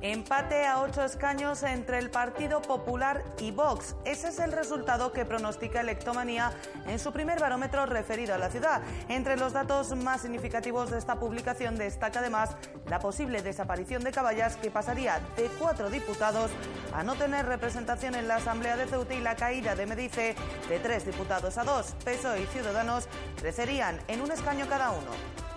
Empate a ocho escaños entre el Partido Popular y Vox. Ese es el resultado que pronostica Electomanía en su primer barómetro referido a la ciudad. Entre los datos más significativos de esta publicación destaca además la posible desaparición de Caballas, que pasaría de cuatro diputados a no tener representación en la Asamblea de Ceuta y la caída de Medice de tres diputados a dos. PSOE y Ciudadanos crecerían en un escaño cada uno.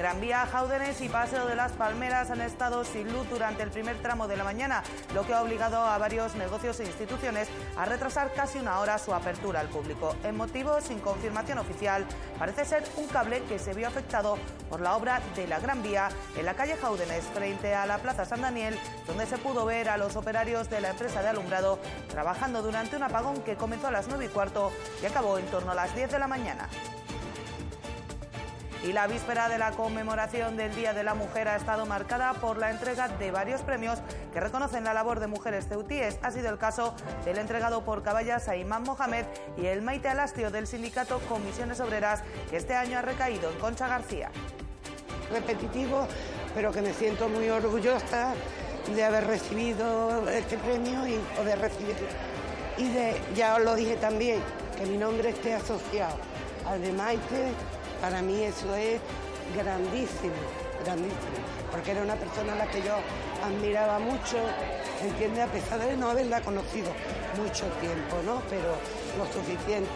Gran Vía, Jáudenes y Paseo de las Palmeras han estado sin luz durante el primer tramo de la mañana, lo que ha obligado a varios negocios e instituciones a retrasar casi una hora su apertura al público. En motivo, sin confirmación oficial, parece ser un cable que se vio afectado por la obra de la Gran Vía en la calle Jáudenes, frente a la Plaza San Daniel, donde se pudo ver a los operarios de la empresa de alumbrado trabajando durante un apagón que comenzó a las nueve y cuarto y acabó en torno a las 10 de la mañana y la víspera de la conmemoración del Día de la Mujer ha estado marcada por la entrega de varios premios que reconocen la labor de mujeres ceutíes. Ha sido el caso del entregado por Caballas a Imán Mohamed y el Maite Alastio del sindicato Comisiones Obreras, que este año ha recaído en Concha García. Repetitivo, pero que me siento muy orgullosa de haber recibido este premio y poder recibirlo. Y de, ya os lo dije también, que mi nombre esté asociado al de Maite para mí eso es grandísimo, grandísimo, porque era una persona a la que yo admiraba mucho, entiende, a pesar de no haberla conocido mucho tiempo, ¿no? Pero lo suficiente.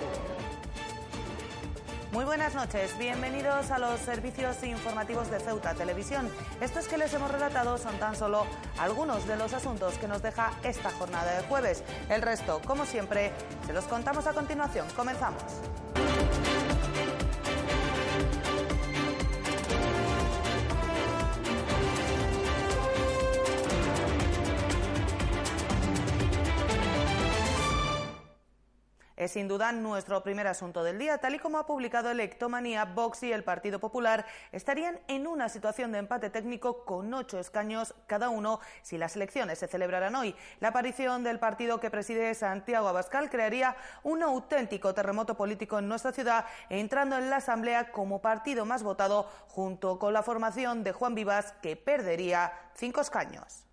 Muy buenas noches, bienvenidos a los servicios informativos de Ceuta Televisión. Estos que les hemos relatado son tan solo algunos de los asuntos que nos deja esta jornada de jueves. El resto, como siempre, se los contamos a continuación. Comenzamos. Es sin duda nuestro primer asunto del día. Tal y como ha publicado Electomanía, Vox y el Partido Popular estarían en una situación de empate técnico con ocho escaños cada uno si las elecciones se celebraran hoy. La aparición del partido que preside Santiago Abascal crearía un auténtico terremoto político en nuestra ciudad, entrando en la Asamblea como partido más votado junto con la formación de Juan Vivas, que perdería cinco escaños.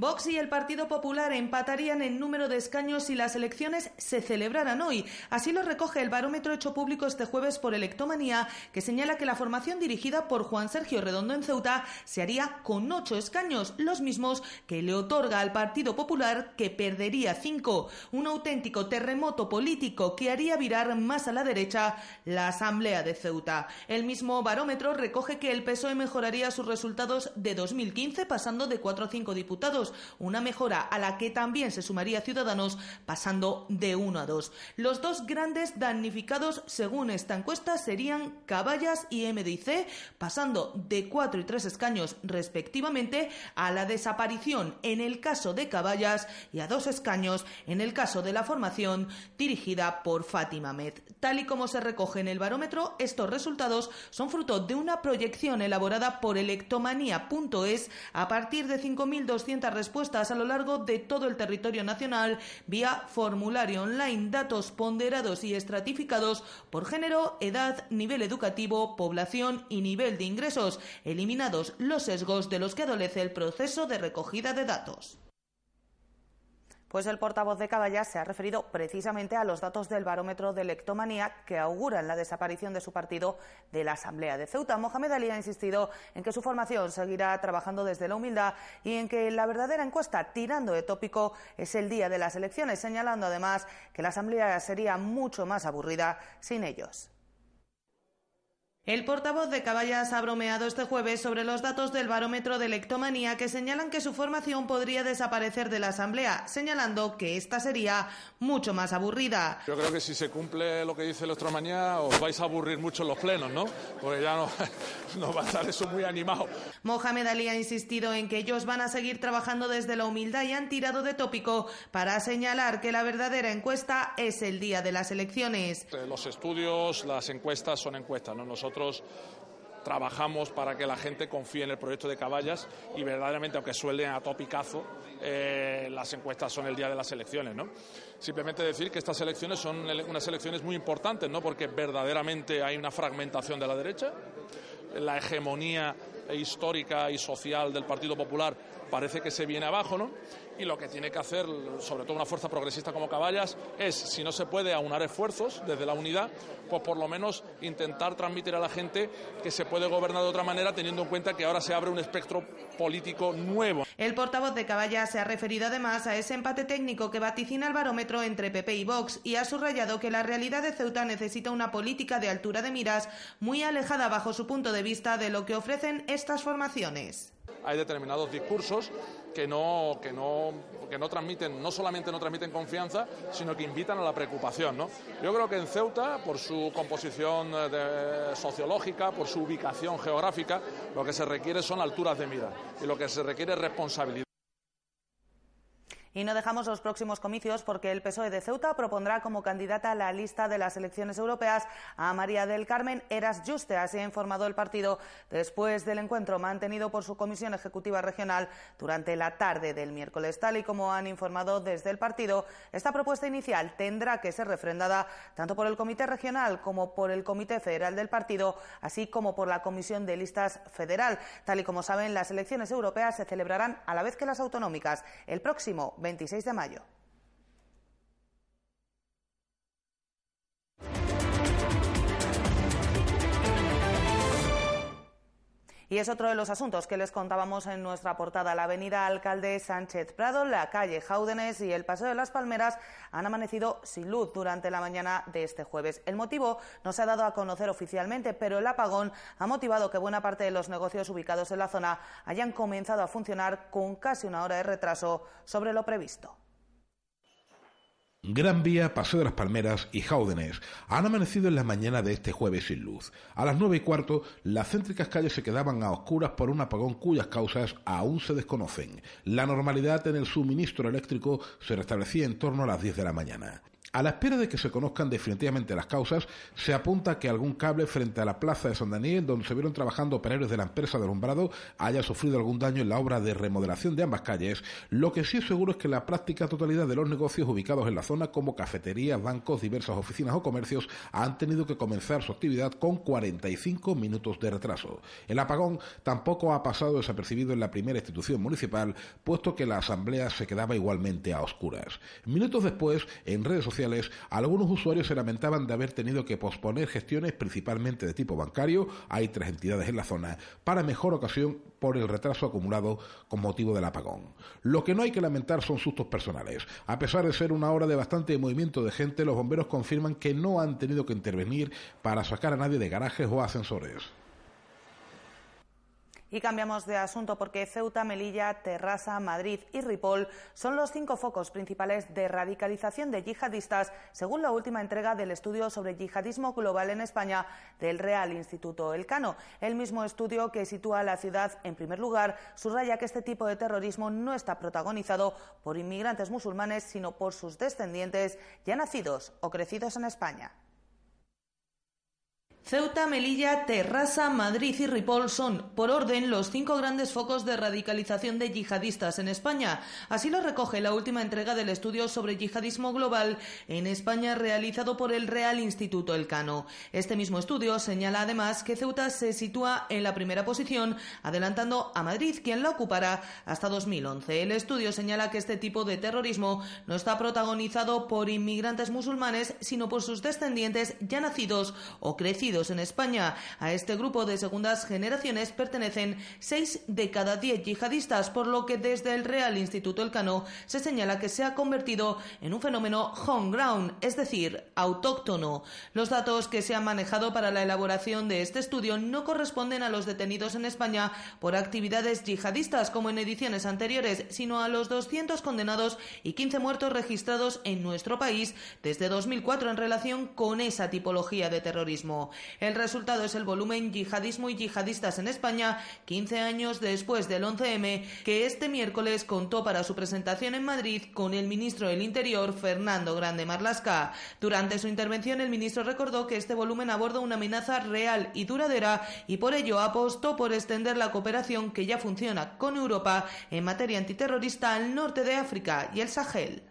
Vox y el Partido Popular empatarían en número de escaños si las elecciones se celebraran hoy. Así lo recoge el barómetro hecho público este jueves por Electomanía, que señala que la formación dirigida por Juan Sergio Redondo en Ceuta se haría con ocho escaños, los mismos que le otorga al Partido Popular, que perdería cinco. Un auténtico terremoto político que haría virar más a la derecha la Asamblea de Ceuta. El mismo barómetro recoge que el PSOE mejoraría sus resultados de 2015, pasando de cuatro a cinco diputados una mejora a la que también se sumaría Ciudadanos pasando de 1 a 2. Los dos grandes damnificados según esta encuesta serían Caballas y MDC, pasando de 4 y 3 escaños respectivamente a la desaparición en el caso de Caballas y a dos escaños en el caso de la formación dirigida por Fátima Med. Tal y como se recoge en el barómetro, estos resultados son fruto de una proyección elaborada por electomanía.es a partir de 5.200 respuestas a lo largo de todo el territorio nacional vía formulario online, datos ponderados y estratificados por género, edad, nivel educativo, población y nivel de ingresos, eliminados los sesgos de los que adolece el proceso de recogida de datos. Pues el portavoz de Caballas se ha referido precisamente a los datos del barómetro de lectomanía que auguran la desaparición de su partido de la Asamblea de Ceuta. Mohamed Ali ha insistido en que su formación seguirá trabajando desde la humildad y en que la verdadera encuesta, tirando de tópico, es el día de las elecciones, señalando además que la Asamblea sería mucho más aburrida sin ellos. El portavoz de Caballas ha bromeado este jueves sobre los datos del barómetro de lectomanía que señalan que su formación podría desaparecer de la Asamblea, señalando que esta sería mucho más aburrida. Yo creo que si se cumple lo que dice Electomanía os vais a aburrir mucho en los plenos, ¿no? Porque ya no, no va a estar eso muy animado. Mohamed Ali ha insistido en que ellos van a seguir trabajando desde la humildad y han tirado de tópico para señalar que la verdadera encuesta es el día de las elecciones. Los estudios, las encuestas son encuestas, ¿no? Nosotros trabajamos para que la gente confíe en el proyecto de Caballas y verdaderamente, aunque suelen a topicazo, eh, las encuestas son el día de las elecciones, ¿no? Simplemente decir que estas elecciones son unas elecciones muy importantes, ¿no? Porque verdaderamente hay una fragmentación de la derecha, la hegemonía histórica y social del Partido Popular parece que se viene abajo, ¿no? Y lo que tiene que hacer, sobre todo una fuerza progresista como Caballas, es, si no se puede aunar esfuerzos desde la unidad, pues por lo menos intentar transmitir a la gente que se puede gobernar de otra manera, teniendo en cuenta que ahora se abre un espectro político nuevo. El portavoz de Caballas se ha referido además a ese empate técnico que vaticina el barómetro entre PP y Vox y ha subrayado que la realidad de Ceuta necesita una política de altura de miras muy alejada bajo su punto de vista de lo que ofrecen estas formaciones. Hay determinados discursos que no, que no, que no transmiten, no solamente no transmiten confianza, sino que invitan a la preocupación. ¿no? Yo creo que en Ceuta, por su composición eh, sociológica, por su ubicación geográfica, lo que se requiere son alturas de mira y lo que se requiere es responsabilidad. Y no dejamos los próximos comicios porque el PSOE de Ceuta propondrá como candidata a la lista de las elecciones europeas a María del Carmen Eras Juste. Así ha informado el partido después del encuentro mantenido por su Comisión Ejecutiva Regional durante la tarde del miércoles. Tal y como han informado desde el partido, esta propuesta inicial tendrá que ser refrendada tanto por el Comité Regional como por el Comité Federal del partido, así como por la Comisión de Listas Federal. Tal y como saben, las elecciones europeas se celebrarán a la vez que las autonómicas el próximo 26 de mayo. Y es otro de los asuntos que les contábamos en nuestra portada. La avenida Alcalde Sánchez Prado, la calle Jaúdenes y el Paseo de las Palmeras han amanecido sin luz durante la mañana de este jueves. El motivo no se ha dado a conocer oficialmente, pero el apagón ha motivado que buena parte de los negocios ubicados en la zona hayan comenzado a funcionar con casi una hora de retraso sobre lo previsto. Gran Vía, Paseo de las Palmeras y Jaúdenes han amanecido en la mañana de este jueves sin luz. A las nueve y cuarto, las céntricas calles se quedaban a oscuras por un apagón cuyas causas aún se desconocen. La normalidad en el suministro eléctrico se restablecía en torno a las diez de la mañana. A la espera de que se conozcan definitivamente las causas, se apunta que algún cable frente a la plaza de San Daniel, donde se vieron trabajando operarios de la empresa de alumbrado, haya sufrido algún daño en la obra de remodelación de ambas calles. Lo que sí es seguro es que la práctica totalidad de los negocios ubicados en la zona, como cafeterías, bancos, diversas oficinas o comercios, han tenido que comenzar su actividad con 45 minutos de retraso. El apagón tampoco ha pasado desapercibido en la primera institución municipal, puesto que la asamblea se quedaba igualmente a oscuras. Minutos después, en redes sociales, algunos usuarios se lamentaban de haber tenido que posponer gestiones principalmente de tipo bancario, hay tres entidades en la zona, para mejor ocasión por el retraso acumulado con motivo del apagón. Lo que no hay que lamentar son sustos personales. A pesar de ser una hora de bastante movimiento de gente, los bomberos confirman que no han tenido que intervenir para sacar a nadie de garajes o ascensores. Y cambiamos de asunto porque Ceuta, Melilla, Terrassa, Madrid y Ripoll son los cinco focos principales de radicalización de yihadistas, según la última entrega del estudio sobre yihadismo global en España del Real Instituto Elcano. El mismo estudio que sitúa a la ciudad en primer lugar subraya que este tipo de terrorismo no está protagonizado por inmigrantes musulmanes, sino por sus descendientes ya nacidos o crecidos en España. Ceuta, Melilla, Terrassa, Madrid y Ripoll son, por orden, los cinco grandes focos de radicalización de yihadistas en España. Así lo recoge la última entrega del estudio sobre yihadismo global en España realizado por el Real Instituto Elcano. Este mismo estudio señala además que Ceuta se sitúa en la primera posición, adelantando a Madrid, quien la ocupará hasta 2011. El estudio señala que este tipo de terrorismo no está protagonizado por inmigrantes musulmanes, sino por sus descendientes ya nacidos o crecidos en España. A este grupo de segundas generaciones pertenecen seis de cada diez yihadistas, por lo que desde el Real Instituto Elcano se señala que se ha convertido en un fenómeno homegrown, es decir, autóctono. Los datos que se han manejado para la elaboración de este estudio no corresponden a los detenidos en España por actividades yihadistas como en ediciones anteriores, sino a los 200 condenados y 15 muertos registrados en nuestro país desde 2004 en relación con esa tipología de terrorismo. El resultado es el volumen Yihadismo y Yihadistas en España, 15 años después del 11M, que este miércoles contó para su presentación en Madrid con el ministro del Interior, Fernando Grande Marlasca. Durante su intervención, el ministro recordó que este volumen aborda una amenaza real y duradera y por ello apostó por extender la cooperación que ya funciona con Europa en materia antiterrorista al norte de África y el Sahel.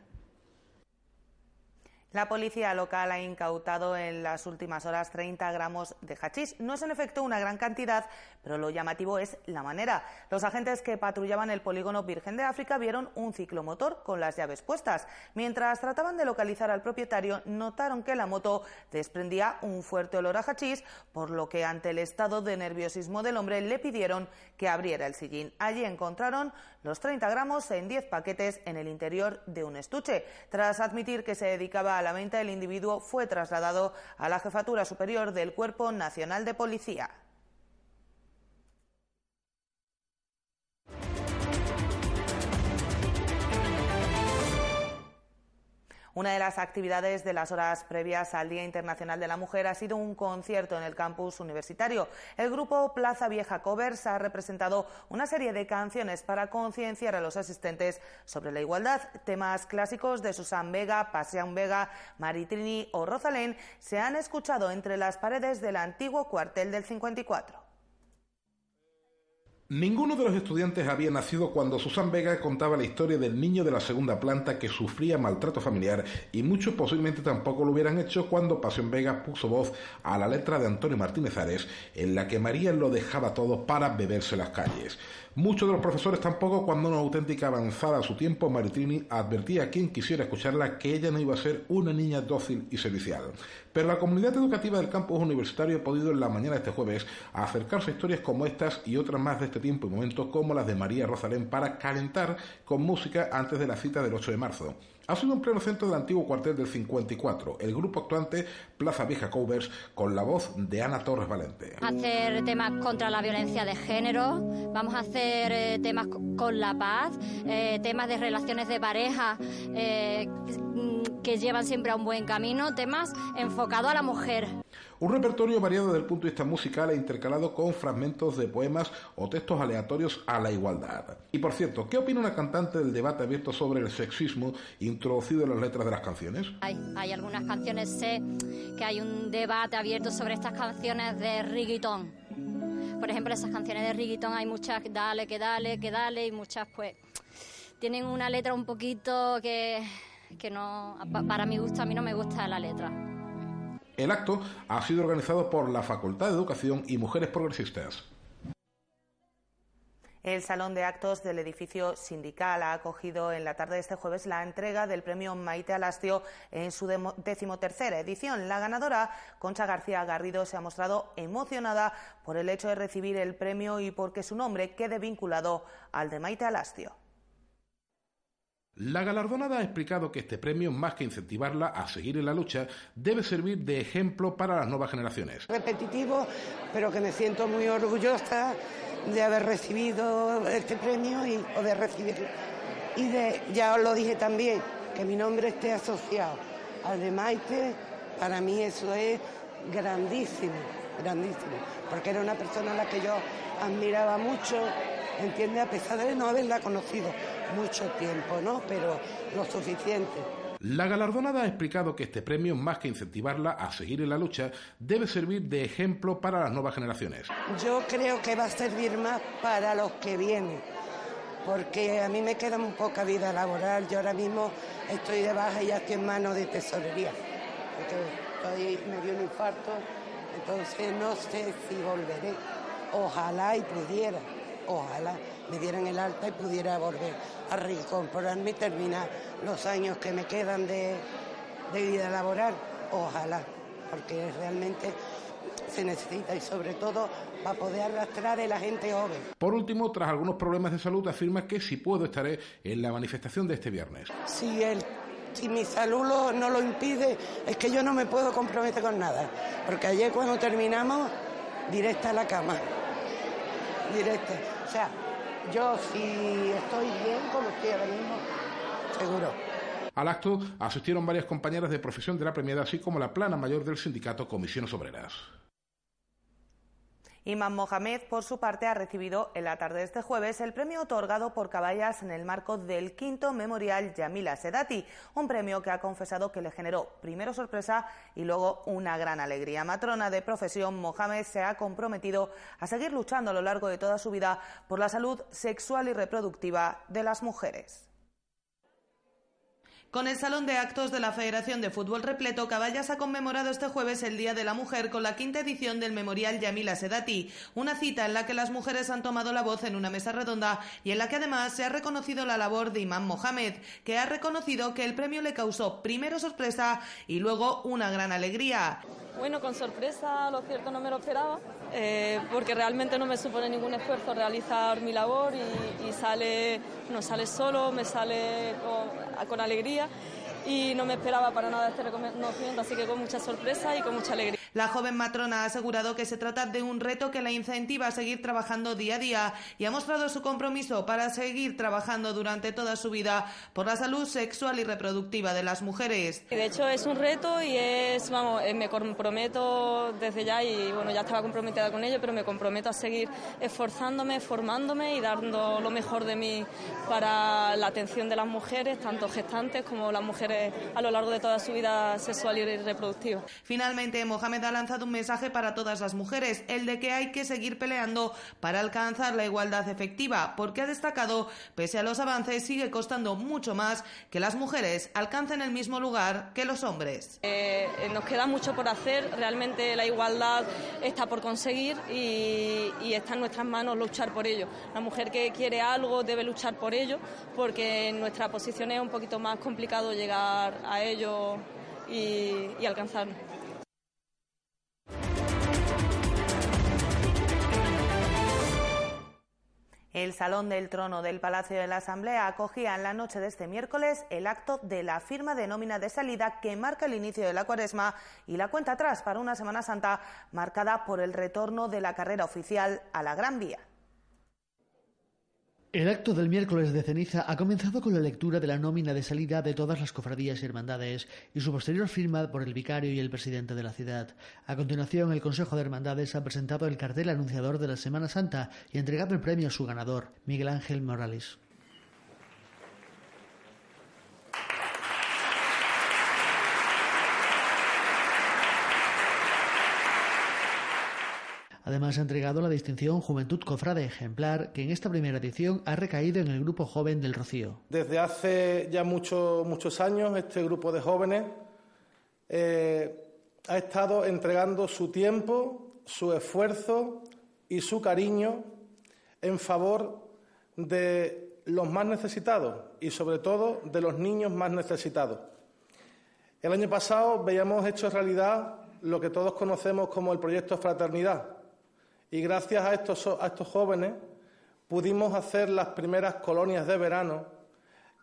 La policía local ha incautado en las últimas horas 30 gramos de hachís. No es en efecto una gran cantidad, pero lo llamativo es la manera. Los agentes que patrullaban el polígono Virgen de África vieron un ciclomotor con las llaves puestas. Mientras trataban de localizar al propietario, notaron que la moto desprendía un fuerte olor a hachís, por lo que ante el estado de nerviosismo del hombre le pidieron que abriera el sillín. Allí encontraron los 30 gramos en 10 paquetes en el interior de un estuche. Tras admitir que se dedicaba a la venta, el individuo fue trasladado a la Jefatura Superior del Cuerpo Nacional de Policía. Una de las actividades de las horas previas al Día Internacional de la Mujer ha sido un concierto en el campus universitario. El grupo Plaza Vieja Covers ha representado una serie de canciones para concienciar a los asistentes sobre la igualdad. Temas clásicos de Susan Vega, Pasión Vega, Maritrini o Rosalén se han escuchado entre las paredes del antiguo cuartel del 54. Ninguno de los estudiantes había nacido cuando Susan Vega contaba la historia del niño de la segunda planta que sufría maltrato familiar y muchos posiblemente tampoco lo hubieran hecho cuando Pasión Vega puso voz a la letra de Antonio Martínez Ares en la que María lo dejaba todo para beberse las calles. Muchos de los profesores tampoco cuando una auténtica avanzada a su tiempo, Maritrini advertía a quien quisiera escucharla que ella no iba a ser una niña dócil y servicial. Pero la comunidad educativa del campus universitario ha podido en la mañana de este jueves acercarse a historias como estas y otras más de este tiempo y momentos como las de María Rosalén para calentar con música antes de la cita del 8 de marzo ha sido en pleno centro del antiguo cuartel del 54, el grupo actuante Plaza Vieja Covers, con la voz de Ana Torres Valente. Hacer temas contra la violencia de género, vamos a hacer eh, temas con la paz, eh, temas de relaciones de pareja eh, que llevan siempre a un buen camino, temas enfocados a la mujer. Un repertorio variado desde el punto de vista musical e intercalado con fragmentos de poemas o textos aleatorios a la igualdad. Y por cierto, ¿qué opina una cantante del debate abierto sobre el sexismo introducido en las letras de las canciones? Hay, algunas canciones, sé que hay un debate abierto sobre estas canciones de reggaetón. Por ejemplo, esas canciones de reggaetón hay muchas, dale, que dale, que dale, y muchas pues tienen una letra un poquito que, que no, para mi gusto, a mí no me gusta la letra. El acto ha sido organizado por la Facultad de Educación y Mujeres Progresistas. El Salón de Actos del edificio sindical ha acogido en la tarde de este jueves la entrega del premio Maite Alastio en su decimotercera edición. La ganadora, Concha García Garrido, se ha mostrado emocionada por el hecho de recibir el premio y porque su nombre quede vinculado al de Maite Alastio. La galardonada ha explicado que este premio, más que incentivarla a seguir en la lucha, debe servir de ejemplo para las nuevas generaciones. Repetitivo, pero que me siento muy orgullosa de haber recibido este premio y, o de recibirlo. Y de, ya os lo dije también, que mi nombre esté asociado al de Maite, para mí eso es grandísimo, grandísimo, porque era una persona a la que yo admiraba mucho, entiende, a pesar de no haberla conocido mucho tiempo, ¿no? Pero lo suficiente. La galardonada ha explicado que este premio, más que incentivarla a seguir en la lucha, debe servir de ejemplo para las nuevas generaciones. Yo creo que va a servir más para los que vienen, porque a mí me queda muy poca vida laboral. Yo ahora mismo estoy de baja y ya estoy en manos de tesorería, porque estoy, me dio un infarto, entonces no sé si volveré. Ojalá y pudiera, ojalá me dieran el alta y pudiera volver a reincorporarme y terminar los años que me quedan de, vida laboral. Ojalá, porque realmente se necesita y sobre todo para poder arrastrar a la gente joven. Por último, tras algunos problemas de salud, afirma que si puedo estaré en la manifestación de este viernes. Si, el, si mi salud no lo impide, es que yo no me puedo comprometer con nada. Porque ayer cuando terminamos, directa a la cama. Directa. O sea, yo si estoy bien, como estoy ahora mismo, seguro. Al acto asistieron varias compañeras de profesión de la premiada, así como la plana mayor del sindicato Comisiones Obreras. Imam Mohamed, por su parte, ha recibido en la tarde de este jueves el premio otorgado por Caballas en el marco del quinto memorial Yamila Sedati, un premio que ha confesado que le generó primero sorpresa y luego una gran alegría. Matrona de profesión, Mohamed se ha comprometido a seguir luchando a lo largo de toda su vida por la salud sexual y reproductiva de las mujeres. Con el Salón de Actos de la Federación de Fútbol repleto, Caballas ha conmemorado este jueves el Día de la Mujer con la quinta edición del Memorial Yamila Sedati, una cita en la que las mujeres han tomado la voz en una mesa redonda y en la que además se ha reconocido la labor de Imán Mohamed, que ha reconocido que el premio le causó primero sorpresa y luego una gran alegría. Bueno, con sorpresa, lo cierto no me lo esperaba, eh, porque realmente no me supone ningún esfuerzo realizar mi labor y, sale, no sale solo, me sale con alegría y no me esperaba para nada este reconocimiento, así que con mucha sorpresa y con mucha alegría. La joven matrona ha asegurado que se trata de un reto que la incentiva a seguir trabajando día a día y ha mostrado su compromiso para seguir trabajando durante toda su vida por la salud sexual y reproductiva de las mujeres. De hecho es un reto y es, vamos, eh, me comprometo desde ya y bueno, ya estaba comprometida con ello, pero me comprometo a seguir esforzándome, formándome y dando lo mejor de mí para la atención de las mujeres, tanto gestantes como las mujeres a lo largo de toda su vida sexual y reproductiva. Finalmente, Mohamed ha lanzado un mensaje para todas las mujeres, el de que hay que seguir peleando para alcanzar la igualdad efectiva, porque ha destacado, pese a los avances, sigue costando mucho más que las mujeres alcancen el mismo lugar que los hombres. Eh, eh, nos queda mucho por hacer, realmente la igualdad está por conseguir y, está en nuestras manos luchar por ello. La mujer que quiere algo debe luchar por ello, porque en nuestra posición es un poquito más complicado llegar a ello y, y alcanzarlo. El Salón del Trono del Palacio de la Asamblea acogía en la noche de este miércoles el acto de la firma de nómina de salida que marca el inicio de la cuaresma y la cuenta atrás para una Semana Santa marcada por el retorno de la carrera oficial a la Gran Vía. El acto del miércoles de ceniza ha comenzado con la lectura de la nómina de salida de todas las cofradías y hermandades y su posterior firma por el vicario y el presidente de la ciudad. A continuación, el Consejo de Hermandades ha presentado el cartel anunciador de la Semana Santa y entregado el premio a su ganador, Miguel Ángel Morales. Además, ha entregado la distinción Juventud Cofrade Ejemplar, que en esta primera edición ha recaído en el Grupo Joven del Rocío. Desde hace ya muchos muchos años, este grupo de jóvenes eh, ha estado entregando su tiempo, su esfuerzo y su cariño en favor de los más necesitados y, sobre todo, de los niños más necesitados. El año pasado veíamos hecho realidad lo que todos conocemos como el proyecto Fraternidad y gracias a estos, a estos jóvenes pudimos hacer las primeras colonias de verano,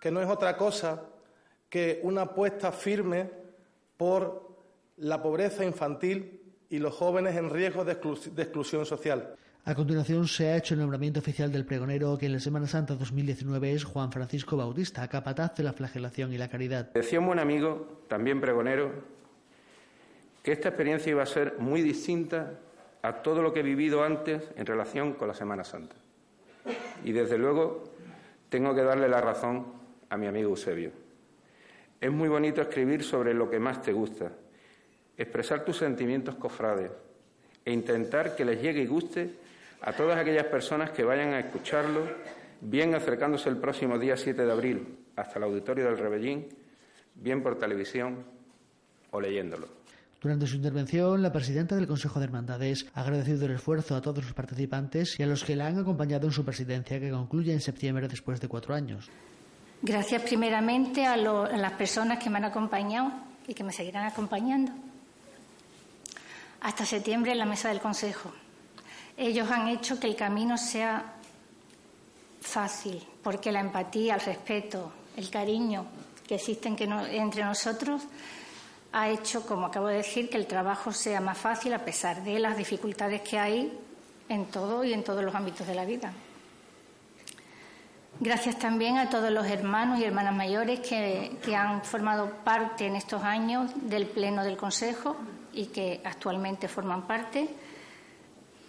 que no es otra cosa que una apuesta firme por la pobreza infantil y los jóvenes en riesgo de, exclusión social. A continuación se ha hecho el nombramiento oficial del pregonero que en la Semana Santa 2019 es Juan Francisco Bautista, capataz de la flagelación y la caridad. Decía un buen amigo, también pregonero, que esta experiencia iba a ser muy distinta a todo lo que he vivido antes en relación con la Semana Santa. Y desde luego tengo que darle la razón a mi amigo Eusebio. Es muy bonito escribir sobre lo que más te gusta, expresar tus sentimientos cofrades e intentar que les llegue y guste a todas aquellas personas que vayan a escucharlo, bien acercándose el próximo día 7 de abril hasta el auditorio del Rebellín, bien por televisión o leyéndolo. Durante su intervención, la presidenta del Consejo de Hermandades ha agradecido el esfuerzo a todos los participantes y a los que la han acompañado en su presidencia, que concluye en septiembre después de cuatro años. Gracias primeramente a, las personas que me han acompañado y que me seguirán acompañando hasta septiembre en la mesa del Consejo. Ellos han hecho que el camino sea fácil, porque la empatía, el respeto, el cariño que existen entre nosotros ha hecho, como acabo de decir, que el trabajo sea más fácil a pesar de las dificultades que hay en todo y en todos los ámbitos de la vida. Gracias también a todos los hermanos y hermanas mayores que, que, han formado parte en estos años del Pleno del Consejo y que actualmente forman parte.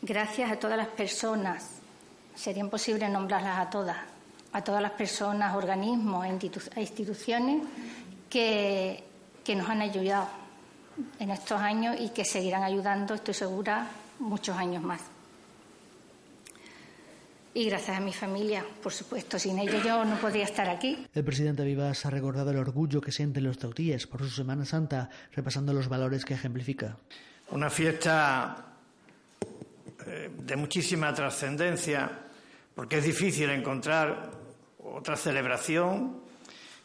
Gracias a todas las personas, sería imposible nombrarlas a todas, a todas las personas, organismos e instituciones que que nos han ayudado en estos años y que seguirán ayudando, estoy segura, muchos años más. y gracias a mi familia, por supuesto. Sin ellos yo no podría estar aquí. El presidente Vivas ha recordado el orgullo que sienten los tautíes por su Semana Santa, repasando los valores que ejemplifica. Una fiesta eh, de muchísima trascendencia, porque es difícil encontrar otra celebración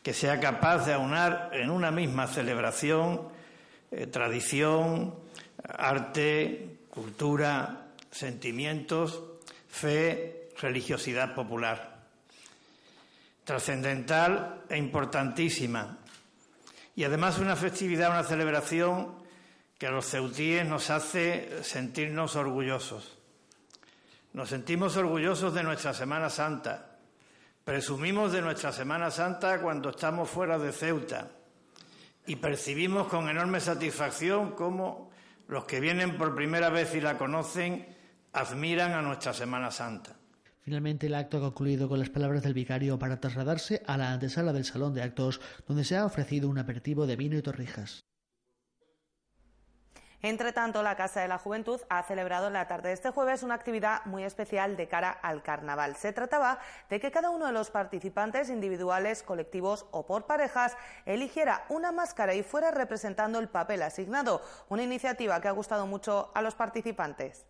que sea capaz de aunar en una misma celebración eh, tradición, arte, cultura, sentimientos, fe religiosidad popular. Trascendental e importantísima. Y además una festividad, una celebración que a los ceutíes nos hace sentirnos orgullosos. Nos sentimos orgullosos de nuestra Semana Santa. Presumimos de nuestra Semana Santa cuando estamos fuera de Ceuta. Y percibimos con enorme satisfacción cómo los que vienen por primera vez y la conocen admiran a nuestra Semana Santa. Finalmente, el acto ha concluido con las palabras del vicario para trasladarse a la antesala del salón de actos, donde se ha ofrecido un aperitivo de vino y torrijas. Entre tanto, la Casa de la Juventud ha celebrado en la tarde de este jueves una actividad muy especial de cara al carnaval. Se trataba de que cada uno de los participantes, individuales, colectivos o por parejas, eligiera una máscara y fuera representando el papel asignado. Una iniciativa que ha gustado mucho a los participantes.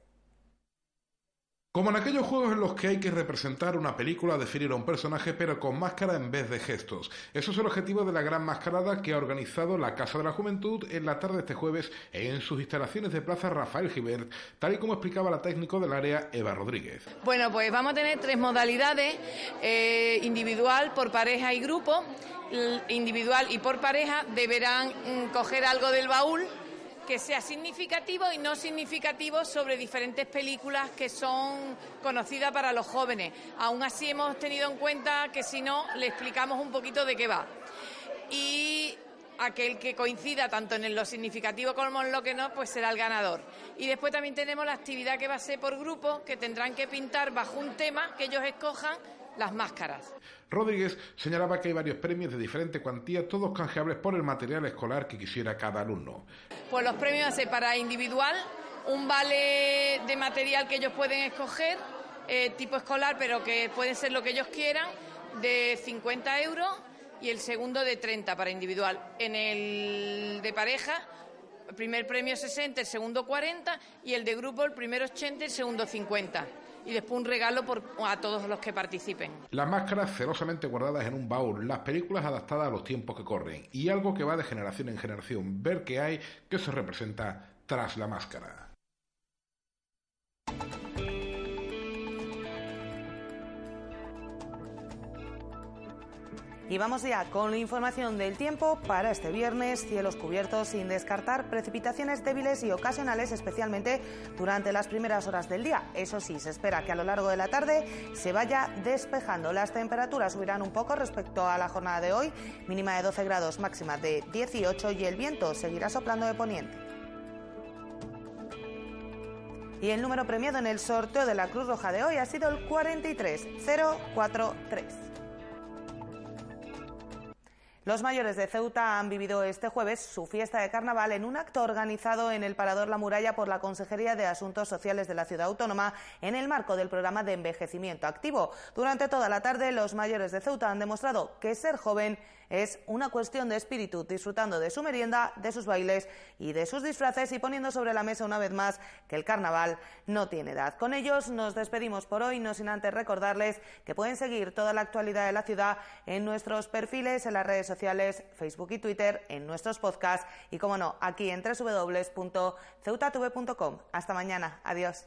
Como en aquellos juegos en los que hay que representar una película, definir a un personaje, pero con máscara en vez de gestos. Eso es el objetivo de la gran mascarada que ha organizado la Casa de la Juventud en la tarde de este jueves en sus instalaciones de Plaza Rafael Gibert, tal y como explicaba la técnico del área Eva Rodríguez. Bueno, pues vamos a tener tres modalidades, eh, individual, por pareja y grupo. Individual y por pareja deberán mm, coger algo del baúl que sea significativo y no significativo sobre diferentes películas que son conocidas para los jóvenes. Aún así hemos tenido en cuenta que si no, le explicamos un poquito de qué va. Y aquel que coincida tanto en lo significativo como en lo que no, pues será el ganador. Y después también tenemos la actividad que va a ser por grupo, que tendrán que pintar bajo un tema que ellos escojan las máscaras. Rodríguez señalaba que hay varios premios de diferente cuantía, todos canjeables por el material escolar que quisiera cada alumno. Pues los premios para individual, un vale de material que ellos pueden escoger, eh, tipo escolar, pero que puede ser lo que ellos quieran, de 50 euros y el segundo de 30 para individual. En el de pareja, el primer premio 60, el segundo 40 y el de grupo, el primero 80 y el segundo 50 y después un regalo por, a todos los que participen. Las máscaras celosamente guardadas en un baúl, las películas adaptadas a los tiempos que corren y algo que va de generación en generación, ver qué hay, qué se representa tras la máscara. Y vamos ya con la información del tiempo para este viernes. Cielos cubiertos sin descartar precipitaciones débiles y ocasionales, especialmente durante las primeras horas del día. Eso sí, se espera que a lo largo de la tarde se vaya despejando. Las temperaturas subirán un poco respecto a la jornada de hoy, mínima de 12 grados, máxima de 18 y el viento seguirá soplando de poniente. Y el número premiado en el sorteo de la Cruz Roja de hoy ha sido el 43043. Los mayores de Ceuta han vivido este jueves su fiesta de carnaval en un acto organizado en el Parador La Muralla por la Consejería de Asuntos Sociales de la Ciudad Autónoma en el marco del programa de envejecimiento activo. Durante toda la tarde, los mayores de Ceuta han demostrado que ser joven es una cuestión de espíritu, disfrutando de su merienda, de sus bailes y de sus disfraces y poniendo sobre la mesa una vez más que el carnaval no tiene edad. Con ellos nos despedimos por hoy, no sin antes recordarles que pueden seguir toda la actualidad de la ciudad en nuestros perfiles en las redes sociales, Facebook y Twitter, en nuestros podcasts y, como no, aquí en www.ceutatv.com. Hasta mañana. Adiós.